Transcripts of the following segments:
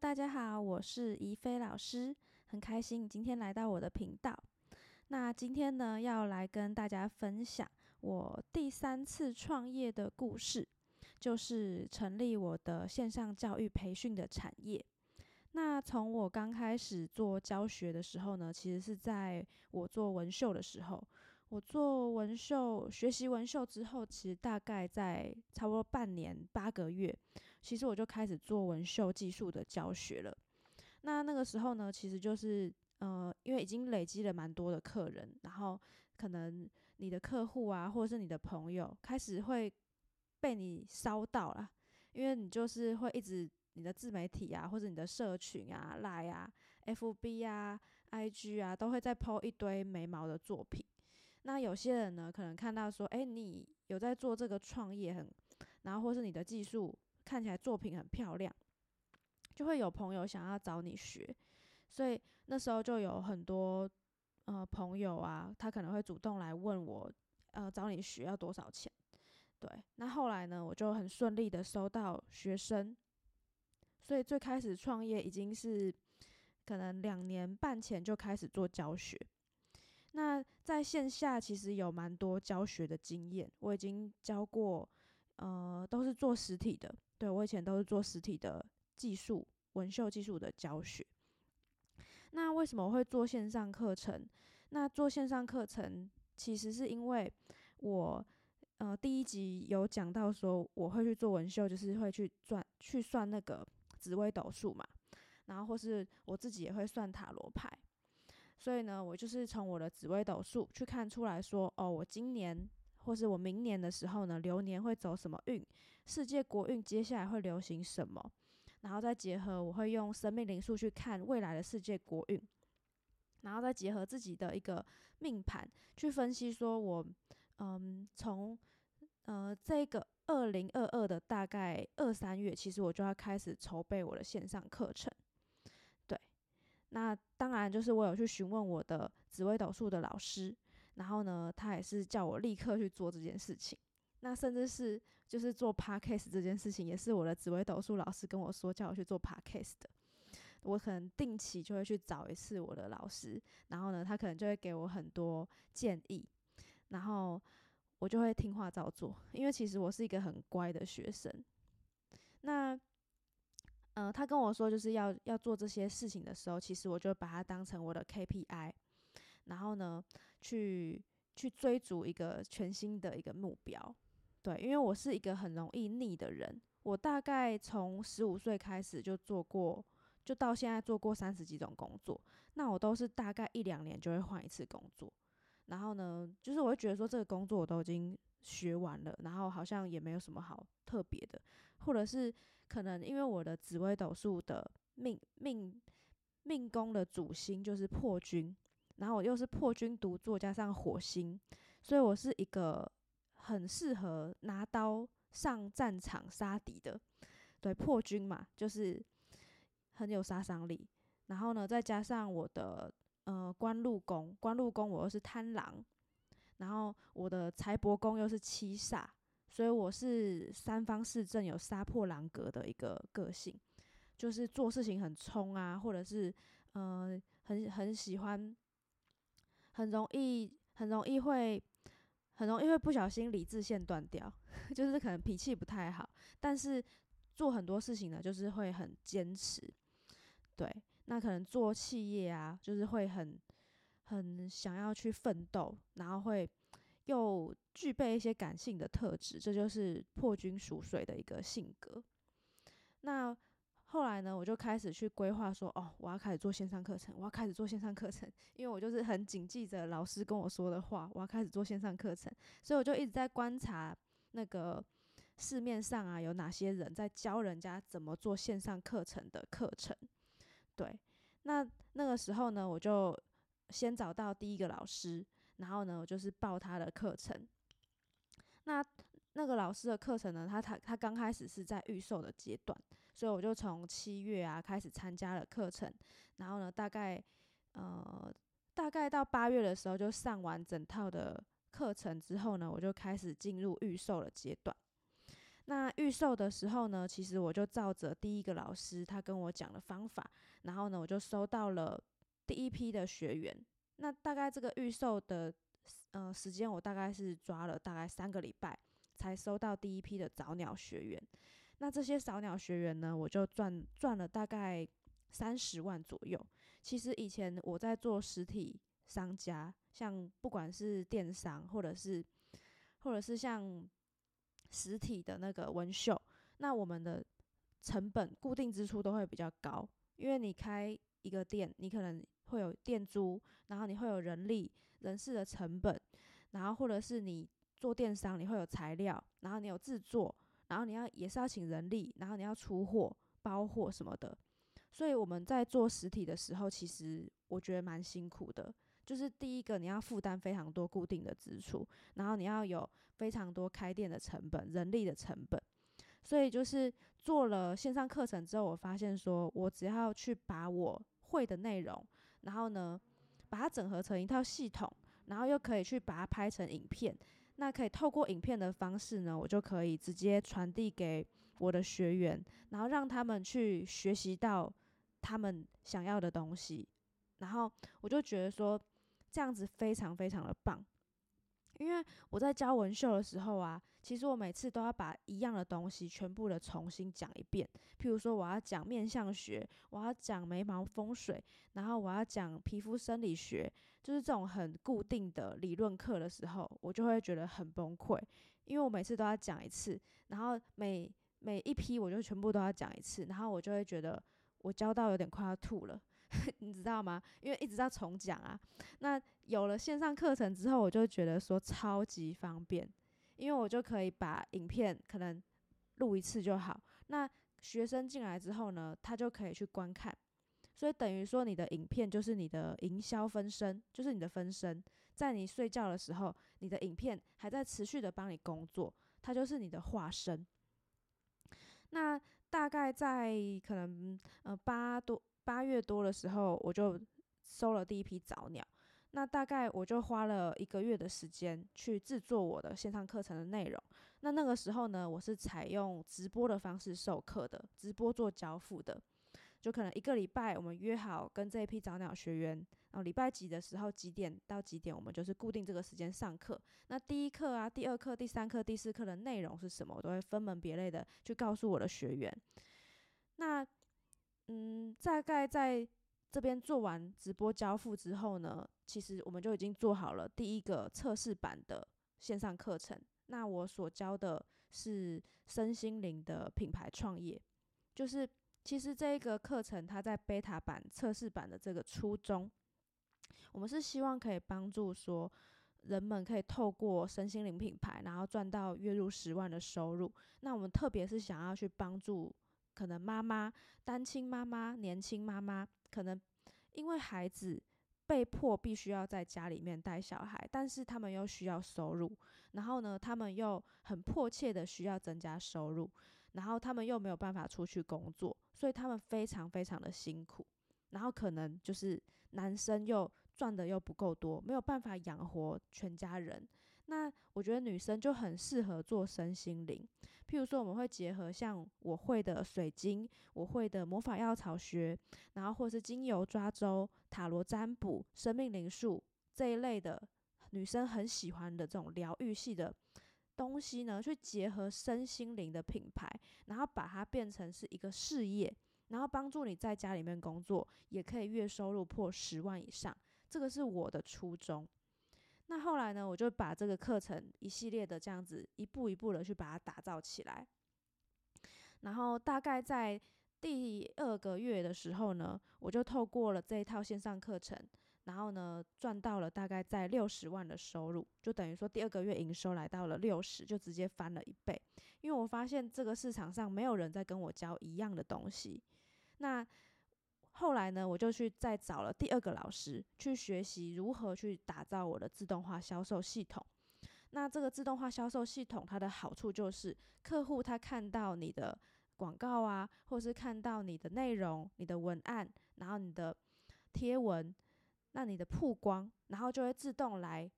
大家好，我是怡菲老师，很开心今天来到我的频道。那今天呢，要来跟大家分享我第三次创业的故事，就是成立我的线上教育培训的产业。那从我刚开始做教学的时候呢，其实是在我做纹绣的时候。我做纹绣，学习纹绣之后，其实大概在差不多半年八个月，其实我就开始做纹绣技术的教学了。那那个时候呢，其实就是呃，因为已经累积了蛮多的客人，然后可能你的客户啊，或者是你的朋友，开始会被你烧到了，因为你就是会一直你的自媒体啊，或者你的社群啊、来啊、FB 啊、IG 啊，都会在 PO 一堆眉毛的作品。那有些人呢，可能看到说，哎，你有在做这个创业，很，然后或是你的技术看起来作品很漂亮，就会有朋友想要找你学，所以那时候就有很多呃朋友啊，他可能会主动来问我，呃，找你学要多少钱？对，那后来呢，我就很顺利的收到学生，所以最开始创业已经是可能两年半前就开始做教学。那在线下其实有蛮多教学的经验，我已经教过，呃，都是做实体的。对我以前都是做实体的技术纹绣技术的教学。那为什么我会做线上课程？那做线上课程其实是因为我，呃，第一集有讲到说我会去做纹绣，就是会去算去算那个紫微斗数嘛，然后或是我自己也会算塔罗牌。所以呢，我就是从我的紫微斗数去看出来说，哦，我今年或是我明年的时候呢，流年会走什么运，世界国运接下来会流行什么，然后再结合我会用生命灵数去看未来的世界国运，然后再结合自己的一个命盘去分析，说我，嗯，从呃这个二零二二的大概二三月，其实我就要开始筹备我的线上课程。对那当然，就是我有去询问我的紫微斗数的老师，然后呢，他也是叫我立刻去做这件事情。那甚至是就是做 podcast 这件事情，也是我的紫微斗数老师跟我说叫我去做 podcast 的。我可能定期就会去找一次我的老师，然后呢，他可能就会给我很多建议，然后我就会听话照做，因为其实我是一个很乖的学生。那嗯，他跟我说就是要要做这些事情的时候，其实我就把它当成我的 KPI，然后呢，去去追逐一个全新的一个目标。对，因为我是一个很容易腻的人，我大概从十五岁开始就做过，就到现在做过三十几种工作，那我都是大概一两年就会换一次工作。然后呢，就是我会觉得说这个工作我都已经。学完了，然后好像也没有什么好特别的，或者是可能因为我的紫微斗数的命命命宫的主星就是破军，然后我又是破军独坐加上火星，所以我是一个很适合拿刀上战场杀敌的，对破军嘛，就是很有杀伤力。然后呢，再加上我的呃官禄宫，官禄宫我又是贪狼。然后我的财帛宫又是七煞，所以我是三方四正有杀破狼格的一个个性，就是做事情很冲啊，或者是呃很很喜欢，很容易很容易会很容易会不小心理智线断掉，就是可能脾气不太好，但是做很多事情呢，就是会很坚持。对，那可能做企业啊，就是会很。很想要去奋斗，然后会又具备一些感性的特质，这就是破军属水的一个性格。那后来呢，我就开始去规划说，哦，我要开始做线上课程，我要开始做线上课程，因为我就是很谨记着老师跟我说的话，我要开始做线上课程，所以我就一直在观察那个市面上啊有哪些人在教人家怎么做线上课程的课程。对，那那个时候呢，我就。先找到第一个老师，然后呢，我就是报他的课程。那那个老师的课程呢，他他他刚开始是在预售的阶段，所以我就从七月啊开始参加了课程，然后呢，大概呃大概到八月的时候就上完整套的课程之后呢，我就开始进入预售的阶段。那预售的时候呢，其实我就照着第一个老师他跟我讲的方法，然后呢，我就收到了第一批的学员。那大概这个预售的呃时间，我大概是抓了大概三个礼拜，才收到第一批的早鸟学员。那这些早鸟学员呢，我就赚赚了大概三十万左右。其实以前我在做实体商家，像不管是电商或者是或者是像。实体的那个纹绣，那我们的成本固定支出都会比较高，因为你开一个店，你可能会有店租，然后你会有人力、人事的成本，然后或者是你做电商，你会有材料，然后你有制作，然后你要也是要请人力，然后你要出货、包货什么的，所以我们在做实体的时候，其实我觉得蛮辛苦的。就是第一个，你要负担非常多固定的支出，然后你要有非常多开店的成本、人力的成本。所以就是做了线上课程之后，我发现说，我只要去把我会的内容，然后呢，把它整合成一套系统，然后又可以去把它拍成影片，那可以透过影片的方式呢，我就可以直接传递给我的学员，然后让他们去学习到他们想要的东西。然后我就觉得说。这样子非常非常的棒，因为我在教纹绣的时候啊，其实我每次都要把一样的东西全部的重新讲一遍。譬如说，我要讲面相学，我要讲眉毛风水，然后我要讲皮肤生理学，就是这种很固定的理论课的时候，我就会觉得很崩溃，因为我每次都要讲一次，然后每每一批我就全部都要讲一次，然后我就会觉得我教到有点快要吐了。你知道吗？因为一直在重讲啊。那有了线上课程之后，我就觉得说超级方便，因为我就可以把影片可能录一次就好。那学生进来之后呢，他就可以去观看。所以等于说，你的影片就是你的营销分身，就是你的分身。在你睡觉的时候，你的影片还在持续的帮你工作，它就是你的化身。那大概在可能呃八多。八月多的时候，我就收了第一批早鸟。那大概我就花了一个月的时间去制作我的线上课程的内容。那那个时候呢，我是采用直播的方式授课的，直播做交付的。就可能一个礼拜，我们约好跟这一批早鸟学员，然后礼拜几的时候几点到几点，我们就是固定这个时间上课。那第一课啊，第二课、第三课、第四课的内容是什么，我都会分门别类的去告诉我的学员。那嗯，大概在这边做完直播交付之后呢，其实我们就已经做好了第一个测试版的线上课程。那我所教的是身心灵的品牌创业，就是其实这一个课程它在 beta 版测试版的这个初衷，我们是希望可以帮助说人们可以透过身心灵品牌，然后赚到月入十万的收入。那我们特别是想要去帮助。可能妈妈、单亲妈妈、年轻妈妈，可能因为孩子被迫必须要在家里面带小孩，但是他们又需要收入，然后呢，他们又很迫切的需要增加收入，然后他们又没有办法出去工作，所以他们非常非常的辛苦，然后可能就是男生又赚的又不够多，没有办法养活全家人。那我觉得女生就很适合做身心灵，譬如说我们会结合像我会的水晶，我会的魔法药草学，然后或是精油抓周、塔罗占卜、生命灵数这一类的女生很喜欢的这种疗愈系的东西呢，去结合身心灵的品牌，然后把它变成是一个事业，然后帮助你在家里面工作也可以月收入破十万以上，这个是我的初衷。那后来呢，我就把这个课程一系列的这样子一步一步的去把它打造起来。然后大概在第二个月的时候呢，我就透过了这一套线上课程，然后呢赚到了大概在六十万的收入，就等于说第二个月营收来到了六十，就直接翻了一倍。因为我发现这个市场上没有人在跟我教一样的东西。那后来呢，我就去再找了第二个老师去学习如何去打造我的自动化销售系统。那这个自动化销售系统，它的好处就是客户他看到你的广告啊，或是看到你的内容、你的文案，然后你的贴文，那你的曝光，然后就会自动来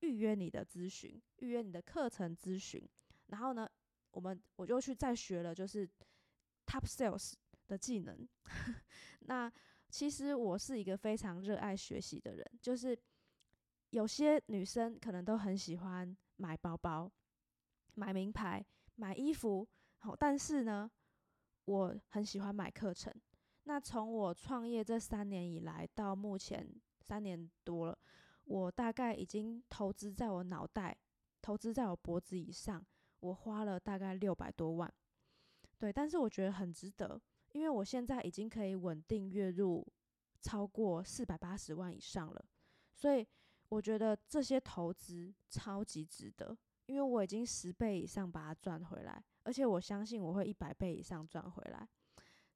预约你的咨询，预约你的课程咨询。然后呢，我们我就去再学了，就是 top sales 的技能。那其实我是一个非常热爱学习的人，就是有些女生可能都很喜欢买包包、买名牌、买衣服，好，但是呢，我很喜欢买课程。那从我创业这三年以来到目前三年多了，我大概已经投资在我脑袋、投资在我脖子以上，我花了大概六百多万。对，但是我觉得很值得，因为我现在已经可以稳定月入超过四百八十万以上了，所以我觉得这些投资超级值得，因为我已经十倍以上把它赚回来，而且我相信我会一百倍以上赚回来，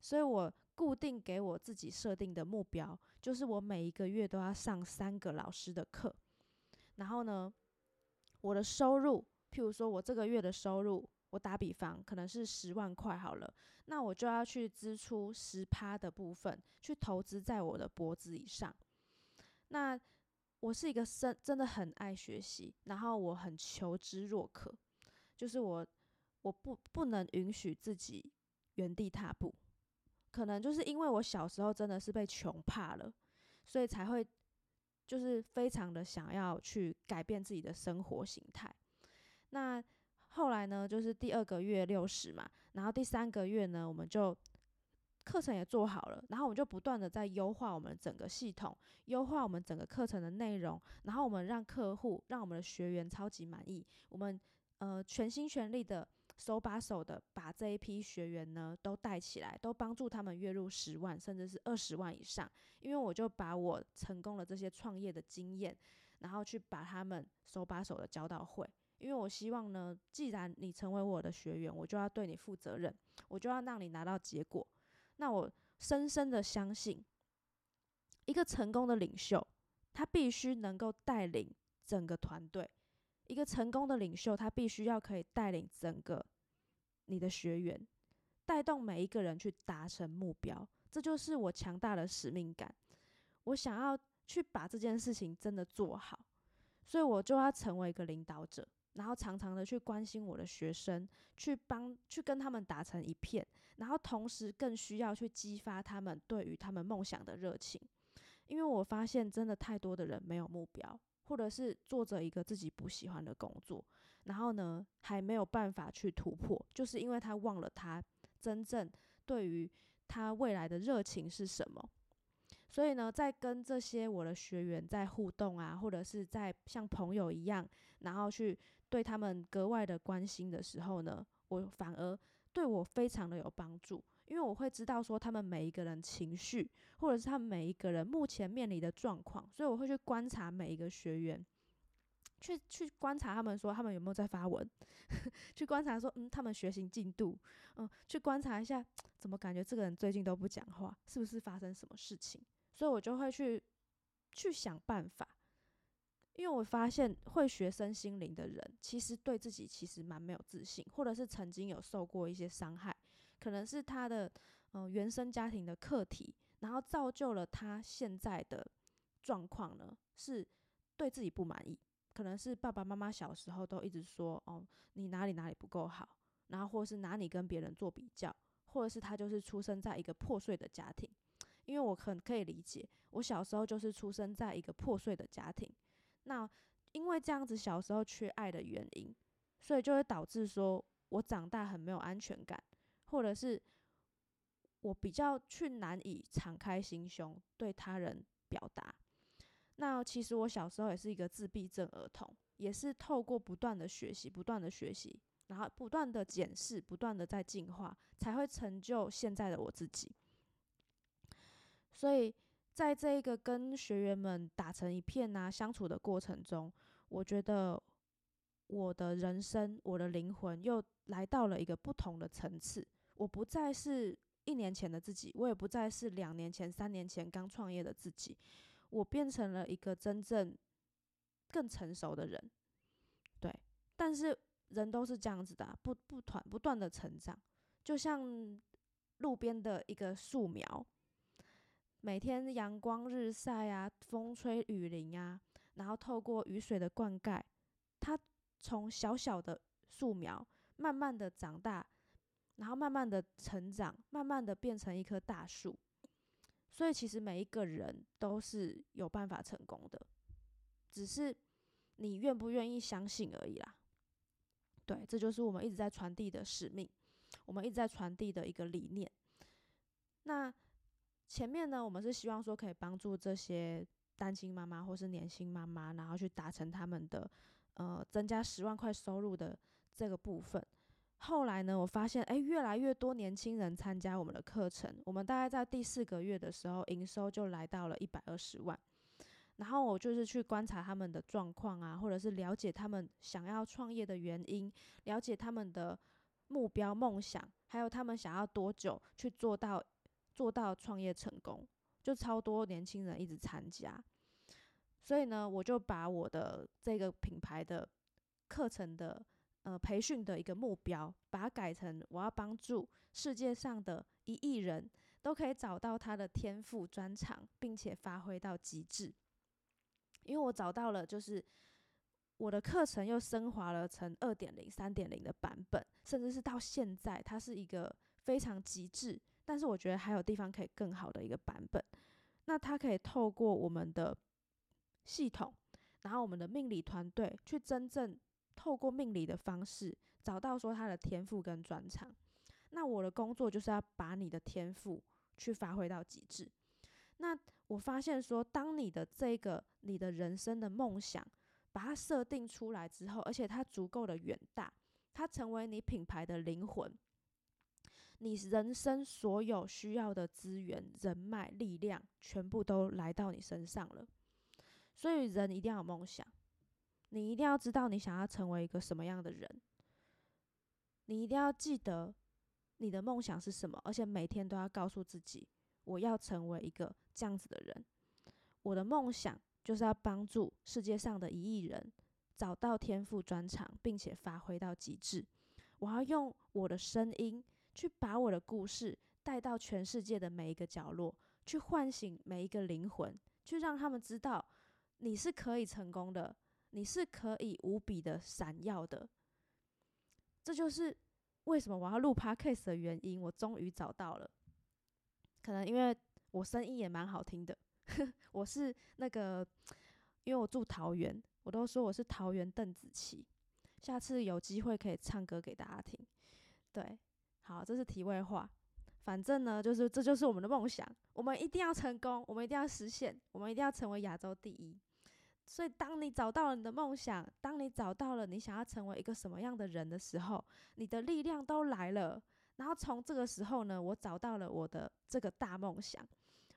所以我。固定给我自己设定的目标，就是我每一个月都要上三个老师的课。然后呢，我的收入，譬如说我这个月的收入，我打比方可能是十万块好了，那我就要去支出十趴的部分去投资在我的脖子以上。那我是一个真真的很爱学习，然后我很求知若渴，就是我我不不能允许自己原地踏步。可能就是因为我小时候真的是被穷怕了，所以才会就是非常的想要去改变自己的生活形态。那后来呢，就是第二个月六十嘛，然后第三个月呢，我们就课程也做好了，然后我们就不断的在优化我们整个系统，优化我们整个课程的内容，然后我们让客户、让我们的学员超级满意，我们呃全心全力的。手把手的把这一批学员呢都带起来，都帮助他们月入十万，甚至是二十万以上。因为我就把我成功的这些创业的经验，然后去把他们手把手的教到会。因为我希望呢，既然你成为我的学员，我就要对你负责任，我就要让你拿到结果。那我深深的相信，一个成功的领袖，他必须能够带领整个团队。一个成功的领袖，他必须要可以带领整个你的学员，带动每一个人去达成目标。这就是我强大的使命感。我想要去把这件事情真的做好，所以我就要成为一个领导者，然后常常的去关心我的学生，去帮去跟他们打成一片，然后同时更需要去激发他们对于他们梦想的热情。因为我发现真的太多的人没有目标。或者是做着一个自己不喜欢的工作，然后呢还没有办法去突破，就是因为他忘了他真正对于他未来的热情是什么。所以呢，在跟这些我的学员在互动啊，或者是在像朋友一样，然后去对他们格外的关心的时候呢，我反而对我非常的有帮助。因为我会知道说他们每一个人情绪，或者是他们每一个人目前面临的状况，所以我会去观察每一个学员，去去观察他们说他们有没有在发文，去观察说嗯他们学习进度，嗯去观察一下怎么感觉这个人最近都不讲话，是不是发生什么事情？所以我就会去去想办法，因为我发现会学身心灵的人，其实对自己其实蛮没有自信，或者是曾经有受过一些伤害。可能是他的呃原生家庭的课题，然后造就了他现在的状况呢，是对自己不满意。可能是爸爸妈妈小时候都一直说哦，你哪里哪里不够好，然后或是拿你跟别人做比较，或者是他就是出生在一个破碎的家庭。因为我很可以理解，我小时候就是出生在一个破碎的家庭。那因为这样子小时候缺爱的原因，所以就会导致说我长大很没有安全感。或者是我比较去难以敞开心胸对他人表达。那其实我小时候也是一个自闭症儿童，也是透过不断的学习、不断的学习，然后不断的检视、不断的在进化，才会成就现在的我自己。所以在这一个跟学员们打成一片呐相处的过程中，我觉得我的人生、我的灵魂又来到了一个不同的层次。我不再是一年前的自己，我也不再是两年前、三年前刚创业的自己，我变成了一个真正更成熟的人。对，但是人都是这样子的，不不团不断的成长，就像路边的一个树苗，每天阳光日晒啊，风吹雨淋啊，然后透过雨水的灌溉，它从小小的树苗。慢慢的长大，然后慢慢的成长，慢慢的变成一棵大树。所以其实每一个人都是有办法成功的，只是你愿不愿意相信而已啦。对，这就是我们一直在传递的使命，我们一直在传递的一个理念。那前面呢，我们是希望说可以帮助这些单亲妈妈或是年轻妈妈，然后去达成他们的呃增加十万块收入的这个部分。后来呢，我发现，哎，越来越多年轻人参加我们的课程。我们大概在第四个月的时候，营收就来到了一百二十万。然后我就是去观察他们的状况啊，或者是了解他们想要创业的原因，了解他们的目标、梦想，还有他们想要多久去做到做到创业成功，就超多年轻人一直参加。所以呢，我就把我的这个品牌的课程的。呃，培训的一个目标，把它改成我要帮助世界上的一亿人都可以找到他的天赋专长，并且发挥到极致。因为我找到了，就是我的课程又升华了成二点零、三点零的版本，甚至是到现在，它是一个非常极致，但是我觉得还有地方可以更好的一个版本。那它可以透过我们的系统，然后我们的命理团队去真正。透过命理的方式找到说他的天赋跟专长，那我的工作就是要把你的天赋去发挥到极致。那我发现说，当你的这个你的人生的梦想把它设定出来之后，而且它足够的远大，它成为你品牌的灵魂，你人生所有需要的资源、人脉、力量，全部都来到你身上了。所以人一定要有梦想。你一定要知道你想要成为一个什么样的人，你一定要记得你的梦想是什么，而且每天都要告诉自己，我要成为一个这样子的人。我的梦想就是要帮助世界上的一亿人找到天赋专长，并且发挥到极致。我要用我的声音去把我的故事带到全世界的每一个角落，去唤醒每一个灵魂，去让他们知道你是可以成功的。你是可以无比的闪耀的，这就是为什么我要录 podcast 的原因。我终于找到了，可能因为我声音也蛮好听的。我是那个，因为我住桃园，我都说我是桃园邓紫棋。下次有机会可以唱歌给大家听。对，好，这是题外话。反正呢，就是这就是我们的梦想，我们一定要成功，我们一定要实现，我们一定要成为亚洲第一。所以，当你找到了你的梦想，当你找到了你想要成为一个什么样的人的时候，你的力量都来了。然后从这个时候呢，我找到了我的这个大梦想，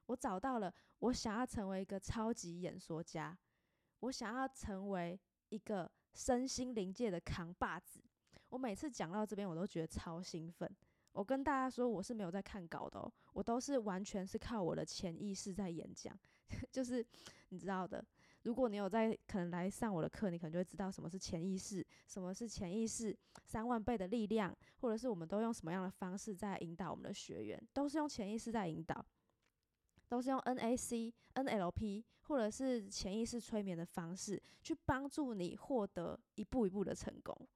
我找到了我想要成为一个超级演说家，我想要成为一个身心灵界的扛把子。我每次讲到这边，我都觉得超兴奋。我跟大家说，我是没有在看稿的哦，我都是完全是靠我的潜意识在演讲，就是你知道的。如果你有在可能来上我的课，你可能就会知道什么是潜意识，什么是潜意识三万倍的力量，或者是我们都用什么样的方式在引导我们的学员，都是用潜意识在引导，都是用 NAC、NLP 或者是潜意识催眠的方式去帮助你获得一步一步的成功。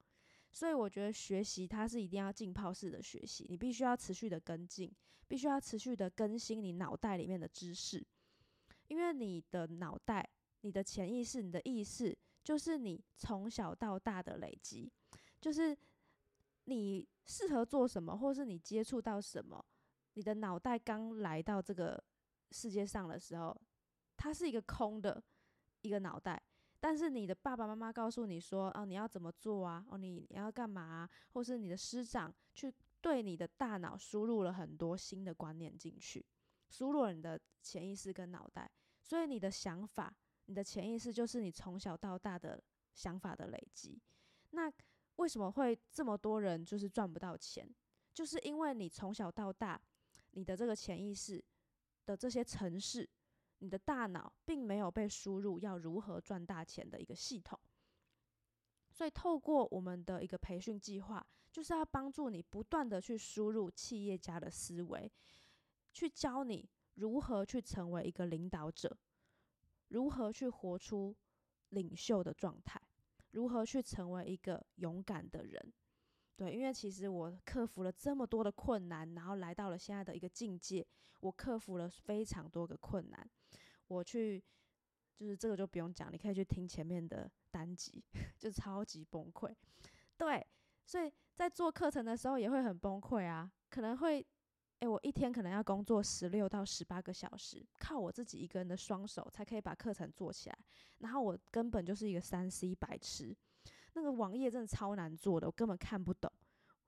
所以我觉得学习它是一定要浸泡式的学习，你必须要持续的跟进，必须要持续的更新你脑袋里面的知识，因为你的脑袋。你的潜意识，你的意识，就是你从小到大的累积，就是你适合做什么，或是你接触到什么，你的脑袋刚来到这个世界上的时候，它是一个空的一个脑袋，但是你的爸爸妈妈告诉你说，哦，你要怎么做啊？哦，你你要干嘛？或是你的师长去对你的大脑输入了很多新的观念进去，输入了你的潜意识跟脑袋，所以你的想法。你的潜意识就是你从小到大的想法的累积。那为什么会这么多人就是赚不到钱？就是因为你从小到大，你的这个潜意识的这些程式，你的大脑并没有被输入要如何赚大钱的一个系统。所以透过我们的一个培训计划，就是要帮助你不断的去输入企业家的思维，去教你如何去成为一个领导者。如何去活出领袖的状态？如何去成为一个勇敢的人？对，因为其实我克服了这么多的困难，然后来到了现在的一个境界，我克服了非常多个困难。我去，就是这个就不用讲，你可以去听前面的单集，就超级崩溃。对，所以在做课程的时候也会很崩溃啊，可能会，诶，我一天可能要工作十六到十八个小时，靠我自己一个人的双手才可以把课程做起来，然后我根本就是一个三 C 白痴。那个网页真的超难做的，我根本看不懂。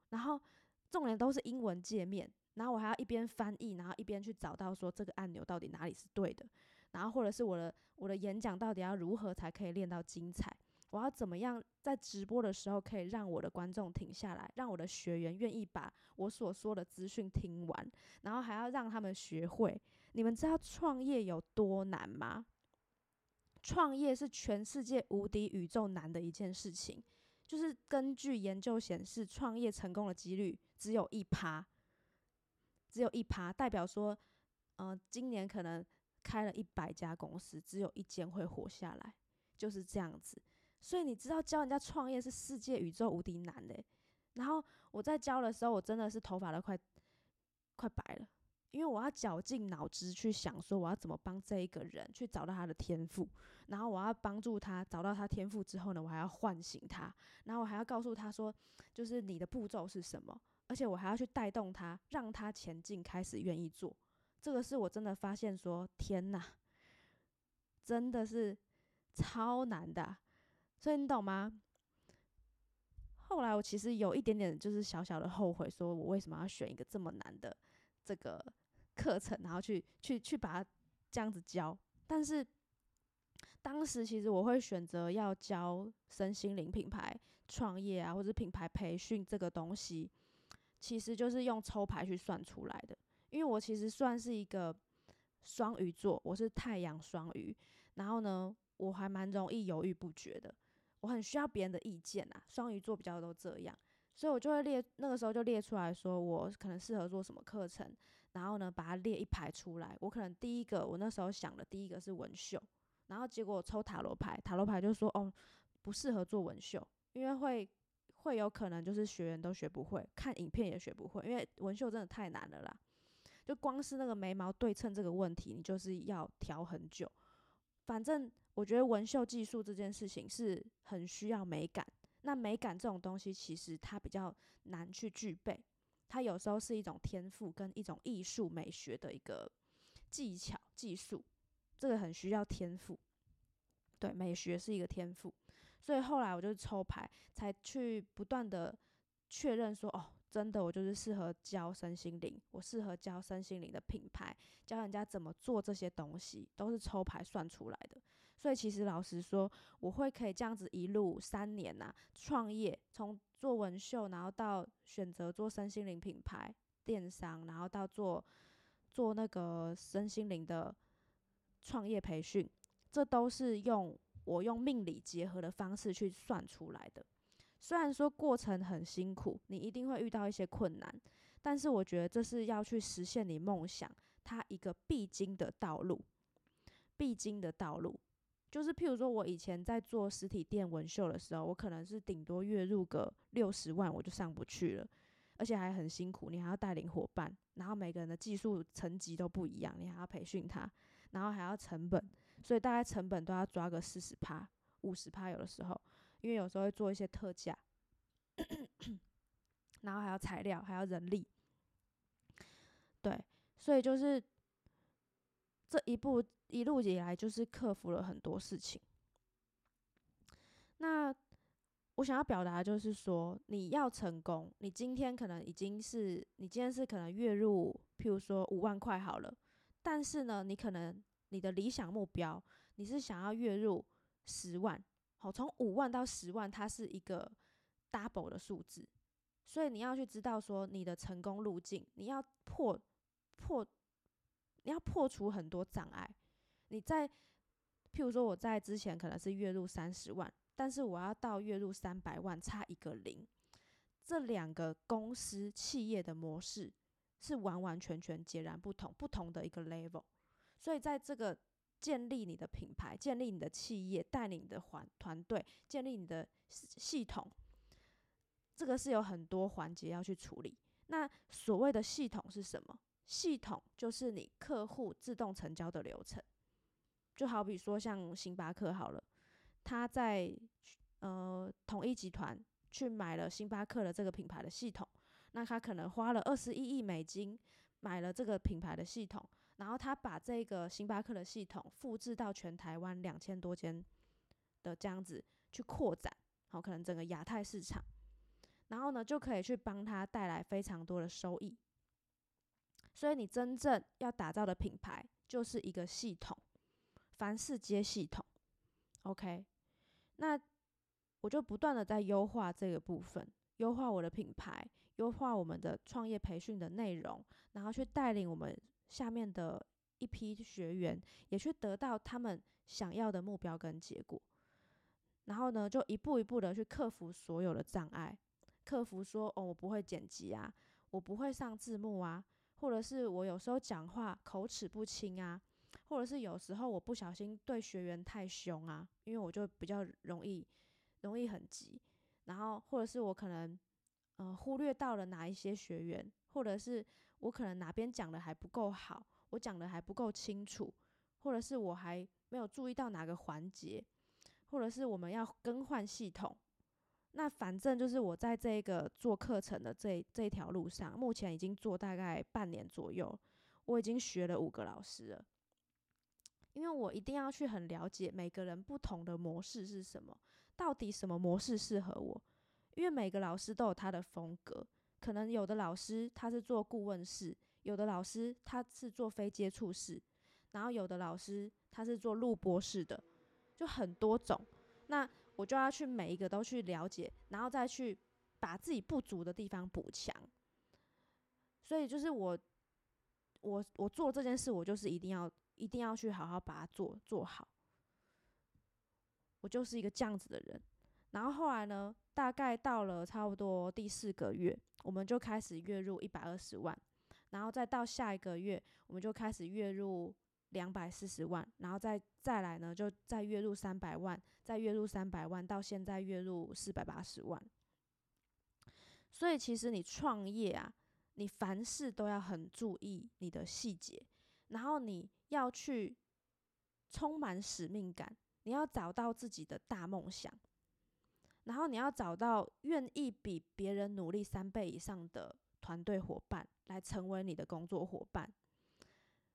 然后重点都是英文界面，然后我还要一边翻译，然后一边去找到说这个按钮到底哪里是对的，然后或者是我的我的演讲到底要如何才可以练到精彩？我要怎么样在直播的时候可以让我的观众停下来，让我的学员愿意把我所说的资讯听完，然后还要让他们学会？你们知道创业有多难吗？创业是全世界无敌宇宙难的一件事情，就是根据研究显示，创业成功的几率只有一趴，只有一趴，代表说，呃，今年可能开了一百家公司，只有一间会活下来，就是这样子。所以你知道教人家创业是世界宇宙无敌难的。然后我在教的时候，我真的是头发都快快白了。因为我要绞尽脑汁去想，说我要怎么帮这一个人去找到他的天赋，然后我要帮助他找到他天赋之后呢，我还要唤醒他，然后我还要告诉他说，就是你的步骤是什么，而且我还要去带动他，让他前进，开始愿意做。这个是我真的发现说，天哪，真的是超难的，所以你懂吗？后来我其实有一点点就是小小的后悔，说我为什么要选一个这么难的这个。课程，然后去去去把它这样子教，但是当时其实我会选择要教身心灵品牌创业啊，或者品牌培训这个东西，其实就是用抽牌去算出来的。因为我其实算是一个双鱼座，我是太阳双鱼，然后呢，我还蛮容易犹豫不决的，我很需要别人的意见啊。双鱼座比较都这样。所以我就会列，那个时候就列出来说，我可能适合做什么课程，然后呢，把它列一排出来。我可能第一个，我那时候想的第一个是纹绣，然后结果抽塔罗牌，塔罗牌就说，哦，不适合做纹绣，因为会会有可能就是学员都学不会，看影片也学不会，因为纹绣真的太难了啦。就光是那个眉毛对称这个问题，你就是要调很久。反正我觉得纹绣技术这件事情是很需要美感。那美感这种东西，其实它比较难去具备，它有时候是一种天赋跟一种艺术美学的一个技巧技术，这个很需要天赋。对，美学是一个天赋，所以后来我就抽牌，才去不断的确认说，哦。真的，我就是适合教身心灵，我适合教身心灵的品牌，教人家怎么做这些东西，都是抽牌算出来的。所以其实老实说，我会可以这样子一路三年呐，创业，从做纹绣，然后到选择做身心灵品牌电商，然后到做做那个身心灵的创业培训，这都是用我用命理结合的方式去算出来的。虽然说过程很辛苦，你一定会遇到一些困难，但是我觉得这是要去实现你梦想，它一个必经的道路。必经的道路，就是譬如说我以前在做实体店纹绣的时候，我可能是顶多月入个六十万，我就上不去了，而且还很辛苦，你还要带领伙伴，然后每个人的技术层级都不一样，你还要培训他，然后还要成本，所以大概成本都要抓个四十趴、五十趴，有的时候。因为有时候会做一些特价，然后还要材料，还要人力，对，所以就是这一步一路以来，就是克服了很多事情。那我想要表达就是说，你要成功，你今天可能已经是你今天是可能月入，譬如说五万块好了，但是呢，你可能你的理想目标，你是想要月入十万。好，从五万到十万，它是一个 double 的数字，所以你要去知道说你的成功路径，你要破破，你要破除很多障碍。你在，譬如说我在之前可能是月入三十万，但是我要到月入三百万，差一个零，这两个公司企业的模式是完完全全截然不同，不同的一个 level，所以在这个。建立你的品牌，建立你的企业，带领你的团团队，建立你的系系统，这个是有很多环节要去处理。那所谓的系统是什么？系统就是你客户自动成交的流程。就好比说像星巴克好了，他在呃统一集团去买了星巴克的这个品牌的系统，那他可能花了二十一亿美金买了这个品牌的系统，然后他把这个星巴克的系统复制到全台湾两千多间的这样子去扩展，好，可能整个亚太市场。然后呢，就可以去帮他带来非常多的收益。所以你真正要打造的品牌就是一个系统，凡事接系统。OK，那我就不断的在优化这个部分，优化我的品牌，优化我们的创业培训的内容，然后去带领我们下面的一批学员，也去得到他们想要的目标跟结果。然后呢，就一步一步的去克服所有的障碍。客服说：“哦，我不会剪辑啊，我不会上字幕啊，或者是我有时候讲话口齿不清啊，或者是有时候我不小心对学员太凶啊，因为我就比较容易容易很急，然后或者是我可能呃忽略到了哪一些学员，或者是我可能哪边讲的还不够好，我讲的还不够清楚，或者是我还没有注意到哪个环节，或者是我们要更换系统。”那反正就是我在这个做课程的这这条路上，目前已经做大概半年左右，我已经学了五个老师了。因为我一定要去很了解每个人不同的模式是什么，到底什么模式适合我。因为每个老师都有他的风格，可能有的老师他是做顾问式，有的老师他是做非接触式，然后有的老师他是做录播式的，就很多种。那我就要去每一个都去了解，然后再去把自己不足的地方补强。所以就是我，我我做这件事，我就是一定要一定要去好好把它做做好。我就是一个这样子的人。然后后来呢，大概到了差不多第四个月，我们就开始月入一百二十万，然后再到下一个月，我们就开始月入。两百四十万，然后再再来呢，就再月入三百万，再月入三百万，到现在月入四百八十万。所以其实你创业啊，你凡事都要很注意你的细节，然后你要去充满使命感，你要找到自己的大梦想，然后你要找到愿意比别人努力三倍以上的团队伙伴，来成为你的工作伙伴。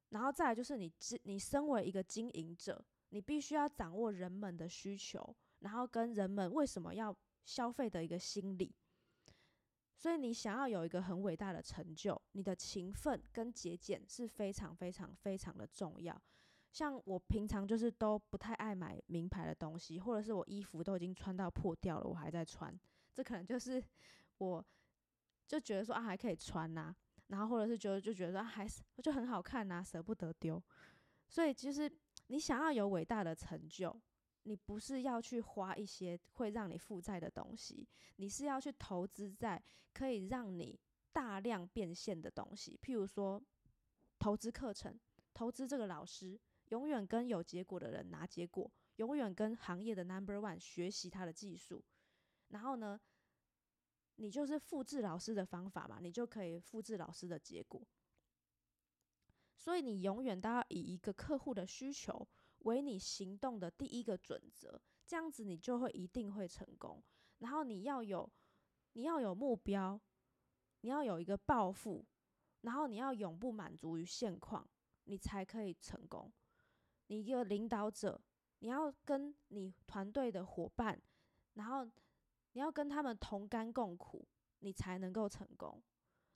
然后再来就是你，你身为一个经营者，你必须要掌握人们的需求，然后跟人们为什么要消费的一个心理。所以你想要有一个很伟大的成就，你的勤奋跟节俭是非常非常非常的重要。像我平常就是都不太爱买名牌的东西，或者是我衣服都已经穿到破掉了，我还在穿，这可能就是 我就觉得说啊还可以穿呐。然后或者是觉得就觉得还是就很好看呐，舍不得丢。所以其实你想要有伟大的成就，你不是要去花一些会让你负债的东西，你是要去投资在可以让你大量变现的东西。譬如说，投资课程，投资这个老师，永远跟有结果的人拿结果，永远跟行业的 number one 学习他的技术。然后呢？你就是复制老师的方法嘛，你就可以复制老师的结果。所以你永远都要以一个客户的需求为你行动的第一个准则，这样子你就会一定会成功。然后你要有，你要有目标，你要有一个抱负，然后你要永不满足于现况，你才可以成功。你一个领导者，你要跟你团队的伙伴，然后。你要跟他们同甘共苦，你才能够成功。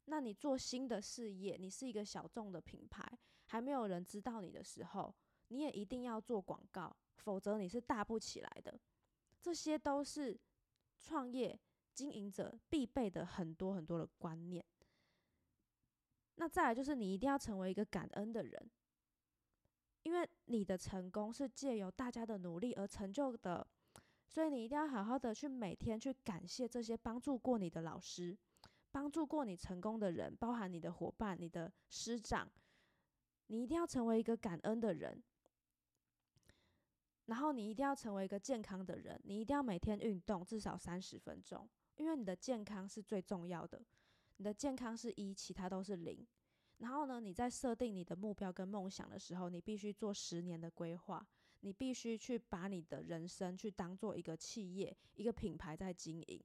那你做新的事业，你是一个小众的品牌，还没有人知道你的时候，你也一定要做广告，否则你是大不起来的。这些都是创业经营者必备的很多很多的观念。那再来就是你一定要成为一个感恩的人，因为你的成功是借由大家的努力而成就的。所以你一定要好好的去每天去感谢这些帮助过你的老师，帮助过你成功的人，包含你的伙伴、你的师长。你一定要成为一个感恩的人，然后你一定要成为一个健康的人。你一定要每天运动至少三十分钟。因为你的健康是最重要的，你的健康是一，其他都是零。然后呢，你在设定你的目标跟梦想的时候，你必须做十年的规划，你必须去把你的人生去当做一个企业、一个品牌在经营。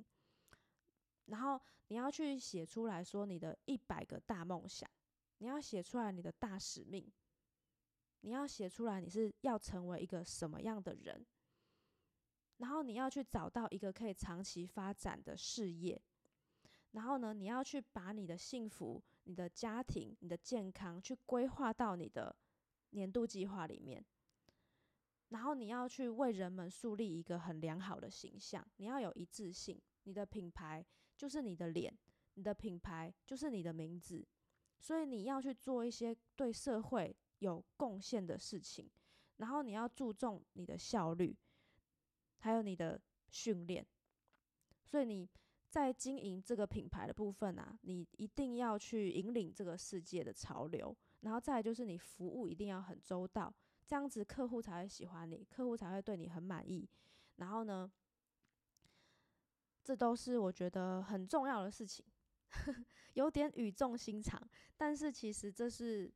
然后你要去写出来说你的一百个大梦想，你要写出来你的大使命，你要写出来你是要成为一个什么样的人。然后你要去找到一个可以长期发展的事业。然后呢，你要去把你的幸福、你的家庭、你的健康去规划到你的年度计划里面。然后你要去为人们树立一个很良好的形象，你要有一致性，你的品牌就是你的脸，你的品牌就是你的名字。所以你要去做一些对社会有贡献的事情，然后你要注重你的效率，还有你的训练。所以你。在经营这个品牌的部分啊，你一定要去引领这个世界的潮流，然后再就是你服务一定要很周到，这样子客户才会喜欢你，客户才会对你很满意。然后呢，这都是我觉得很重要的事情，有点语重心长，但是其实这是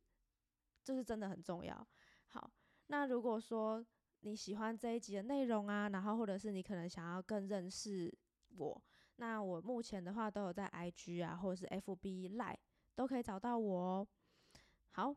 这是真的很重要。好，那如果说你喜欢这一集的内容啊，然后或者是你可能想要更认识我。那我目前的话都有在 IG 啊，或者是 FB Live 都可以找到我哦。好，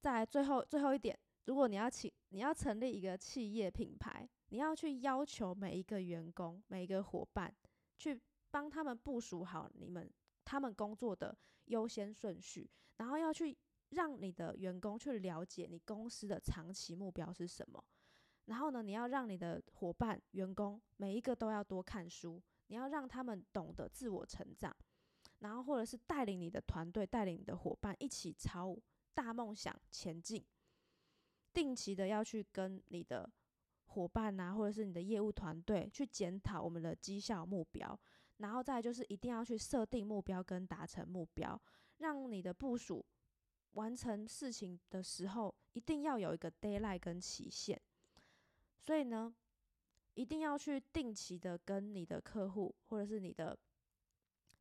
再来最后最后一点，如果你要请你要成立一个企业品牌，你要去要求每一个员工、每一个伙伴，去帮他们部署好你们他们工作的优先顺序，然后要去让你的员工去了解你公司的长期目标是什么。然后呢，你要让你的伙伴、员工每一个都要多看书。你要让他们懂得自我成长，然后或者是带领你的团队、带领你的伙伴一起朝大梦想前进。定期的要去跟你的伙伴啊，或者是你的业务团队去检讨我们的绩效目标，然后再就是一定要去设定目标跟达成目标，让你的部署完成事情的时候一定要有一个 d a y l i g h t 跟期限。所以呢。一定要去定期的跟你的客户，或者是你的、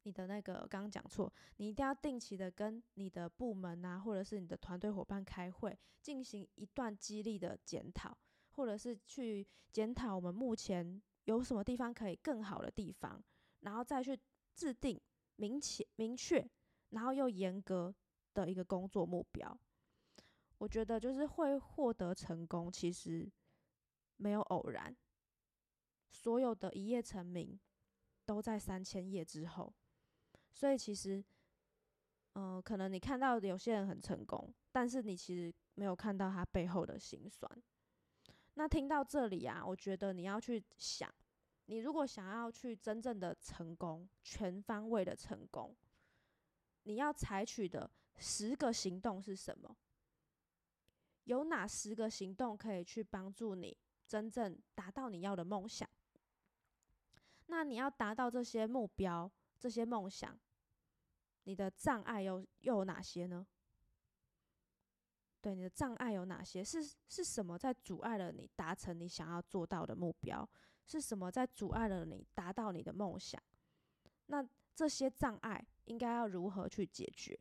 你的那个刚刚讲错，你一定要定期的跟你的部门啊，或者是你的团队伙伴开会，进行一段激励的检讨，或者是去检讨我们目前有什么地方可以更好的地方，然后再去制定明确、明确，然后又严格的一个工作目标。我觉得就是会获得成功，其实没有偶然。所有的一夜成名，都在三千页之后。所以其实，嗯，可能你看到有些人很成功，但是你其实没有看到他背后的辛酸。那听到这里啊，我觉得你要去想，你如果想要去真正的成功，全方位的成功，你要采取的十个行动是什么？有哪十个行动可以去帮助你真正达到你要的梦想？那你要达到这些目标、这些梦想，你的障碍又又有哪些呢？对，你的障碍有哪些？是是什么在阻碍了你达成你想要做到的目标？是什么在阻碍了你达到你的梦想？那这些障碍应该要如何去解决？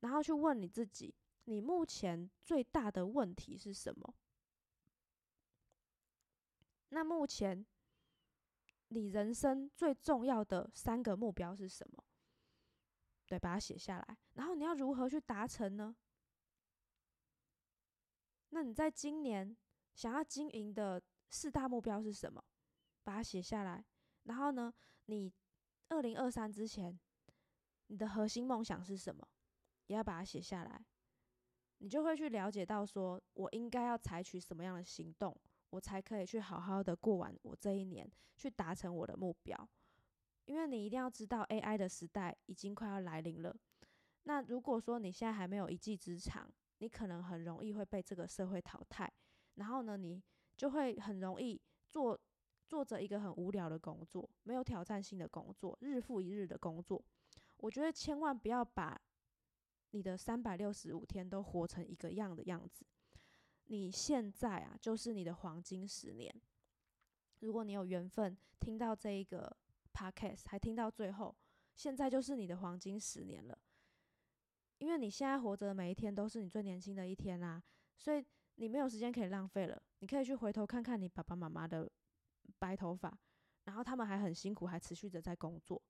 然后去问你自己，你目前最大的问题是什么？那目前。你人生最重要的三个目标是什么？对，把它写下来。然后你要如何去达成呢？那你在今年想要经营的四大目标是什么？把它写下来。然后呢，你二零二三之前，你的核心梦想是什么？也要把它写下来。你就会去了解到，说我应该要采取什么样的行动。我才可以去好好的过完我这一年，去达成我的目标。因为你一定要知道，AI 的时代已经快要来临了。那如果说你现在还没有一技之长，你可能很容易会被这个社会淘汰。然后呢，你就会很容易做做着一个很无聊的工作，没有挑战性的工作，日复一日的工作。我觉得千万不要把你的三百六十五天都活成一个样的样子。你现在啊，就是你的黄金十年。如果你有缘分听到这一个 podcast，还听到最后，现在就是你的黄金十年了。因为你现在活着的每一天都是你最年轻的一天啦，所以你没有时间可以浪费了。你可以去回头看看你爸爸妈妈的白头发，然后他们还很辛苦，还持续着在工作。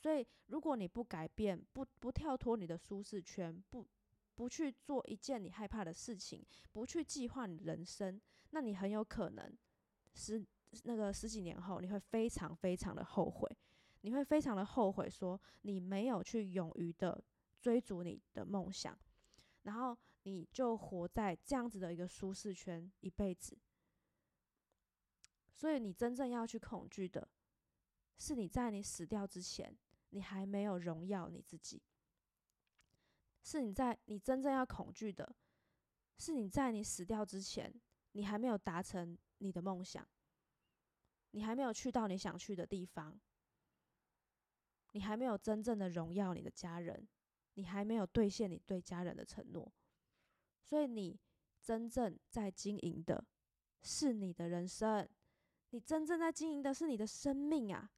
所以，如果你不改变，不不跳脱你的舒适圈，不不去做一件你害怕的事情，不去计划你人生，那你很有可能十那个十几年后，你会非常非常的后悔，你会非常的后悔，说你没有去勇于的追逐你的梦想，然后你就活在这样子的一个舒适圈一辈子。所以，你真正要去恐惧的，是你在你死掉之前。你还没有荣耀你自己，是你在你真正要恐惧的，是你在你死掉之前，你还没有达成你的梦想，你还没有去到你想去的地方，你还没有真正的荣耀你的家人，你还没有兑现你对家人的承诺，所以你真正在经营的是你的人生，你真正在经营的是你的生命啊！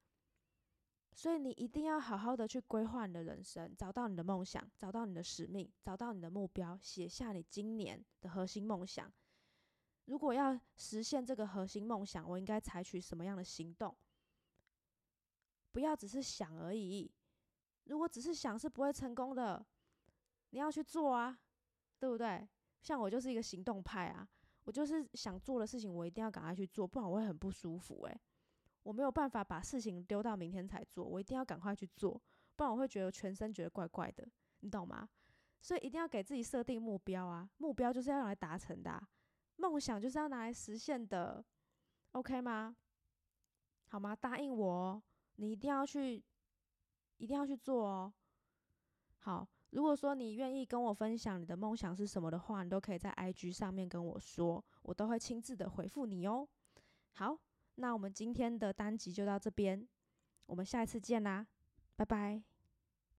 所以你一定要好好的去规划你的人生，找到你的梦想，找到你的使命，找到你的目标，写下你今年的核心梦想。如果要实现这个核心梦想，我应该采取什么样的行动？不要只是想而已。如果只是想是不会成功的，你要去做啊，对不对？像我就是一个行动派啊，我就是想做的事情，我一定要赶快去做，不然我会很不舒服诶。我没有办法把事情丢到明天才做，我一定要赶快去做，不然我会觉得全身觉得怪怪的，你懂吗？所以一定要给自己设定目标啊，目标就是要用来达成的，梦想就是要拿来实现的，OK 吗？好吗？答应我，你一定要去，一定要去做哦。好，如果说你愿意跟我分享你的梦想是什么的话，你都可以在 IG 上面跟我说，我都会亲自的回复你哦。好。那我们今天的单集就到这边，我们下一次见啦，拜拜。